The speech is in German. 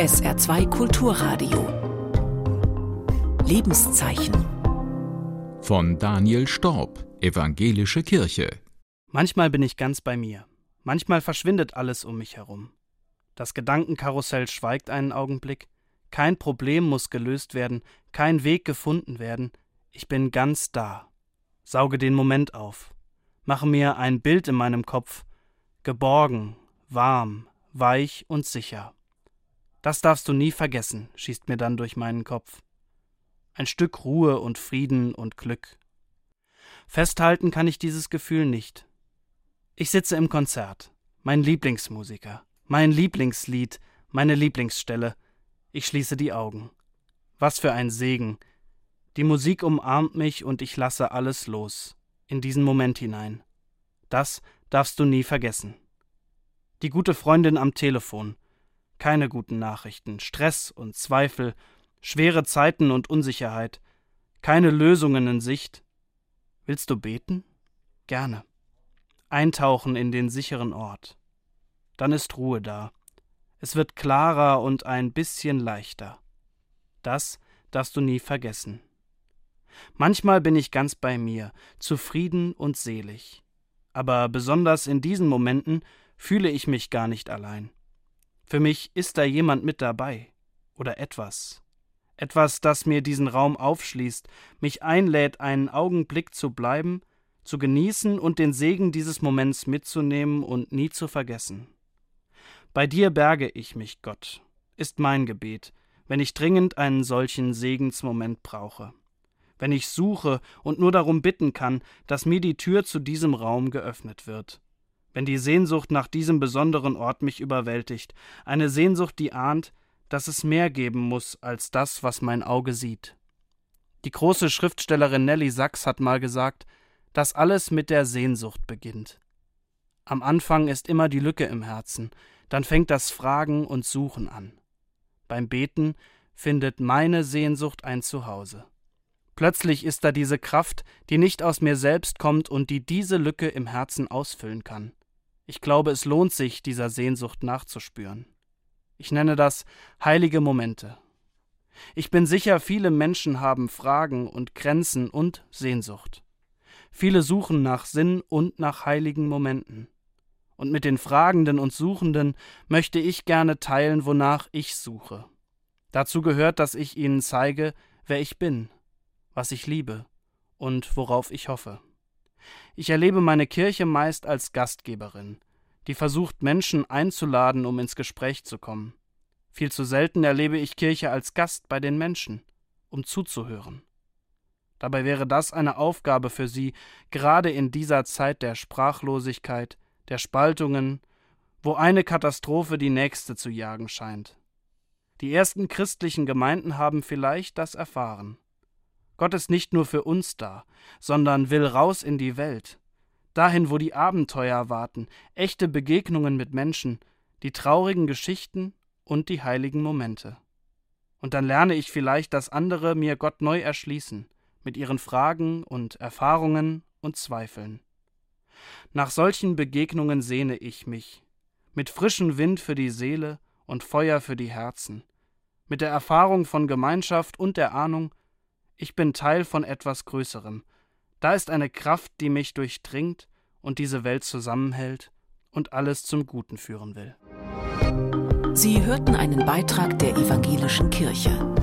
SR2 Kulturradio. Lebenszeichen. Von Daniel Storb, Evangelische Kirche. Manchmal bin ich ganz bei mir. Manchmal verschwindet alles um mich herum. Das Gedankenkarussell schweigt einen Augenblick. Kein Problem muss gelöst werden, kein Weg gefunden werden. Ich bin ganz da. Sauge den Moment auf. Mache mir ein Bild in meinem Kopf. Geborgen, warm, weich und sicher. Das darfst du nie vergessen, schießt mir dann durch meinen Kopf. Ein Stück Ruhe und Frieden und Glück. Festhalten kann ich dieses Gefühl nicht. Ich sitze im Konzert, mein Lieblingsmusiker, mein Lieblingslied, meine Lieblingsstelle. Ich schließe die Augen. Was für ein Segen. Die Musik umarmt mich und ich lasse alles los, in diesen Moment hinein. Das darfst du nie vergessen. Die gute Freundin am Telefon, keine guten Nachrichten, Stress und Zweifel, schwere Zeiten und Unsicherheit, keine Lösungen in Sicht. Willst du beten? Gerne. Eintauchen in den sicheren Ort. Dann ist Ruhe da. Es wird klarer und ein bisschen leichter. Das darfst du nie vergessen. Manchmal bin ich ganz bei mir, zufrieden und selig. Aber besonders in diesen Momenten fühle ich mich gar nicht allein. Für mich ist da jemand mit dabei oder etwas. Etwas, das mir diesen Raum aufschließt, mich einlädt, einen Augenblick zu bleiben, zu genießen und den Segen dieses Moments mitzunehmen und nie zu vergessen. Bei dir berge ich mich, Gott, ist mein Gebet, wenn ich dringend einen solchen Segensmoment brauche, wenn ich suche und nur darum bitten kann, dass mir die Tür zu diesem Raum geöffnet wird, wenn die Sehnsucht nach diesem besonderen Ort mich überwältigt, eine Sehnsucht, die ahnt, dass es mehr geben muss als das, was mein Auge sieht. Die große Schriftstellerin Nelly Sachs hat mal gesagt, dass alles mit der Sehnsucht beginnt. Am Anfang ist immer die Lücke im Herzen, dann fängt das Fragen und Suchen an. Beim Beten findet meine Sehnsucht ein Zuhause. Plötzlich ist da diese Kraft, die nicht aus mir selbst kommt und die diese Lücke im Herzen ausfüllen kann. Ich glaube, es lohnt sich, dieser Sehnsucht nachzuspüren. Ich nenne das heilige Momente. Ich bin sicher, viele Menschen haben Fragen und Grenzen und Sehnsucht. Viele suchen nach Sinn und nach heiligen Momenten. Und mit den Fragenden und Suchenden möchte ich gerne teilen, wonach ich suche. Dazu gehört, dass ich ihnen zeige, wer ich bin, was ich liebe und worauf ich hoffe. Ich erlebe meine Kirche meist als Gastgeberin, die versucht, Menschen einzuladen, um ins Gespräch zu kommen. Viel zu selten erlebe ich Kirche als Gast bei den Menschen, um zuzuhören. Dabei wäre das eine Aufgabe für sie, gerade in dieser Zeit der Sprachlosigkeit, der Spaltungen, wo eine Katastrophe die nächste zu jagen scheint. Die ersten christlichen Gemeinden haben vielleicht das erfahren. Gott ist nicht nur für uns da, sondern will raus in die Welt, dahin, wo die Abenteuer warten, echte Begegnungen mit Menschen, die traurigen Geschichten und die heiligen Momente. Und dann lerne ich vielleicht, dass andere mir Gott neu erschließen, mit ihren Fragen und Erfahrungen und Zweifeln. Nach solchen Begegnungen sehne ich mich, mit frischem Wind für die Seele und Feuer für die Herzen, mit der Erfahrung von Gemeinschaft und der Ahnung, ich bin Teil von etwas Größerem. Da ist eine Kraft, die mich durchdringt und diese Welt zusammenhält und alles zum Guten führen will. Sie hörten einen Beitrag der evangelischen Kirche.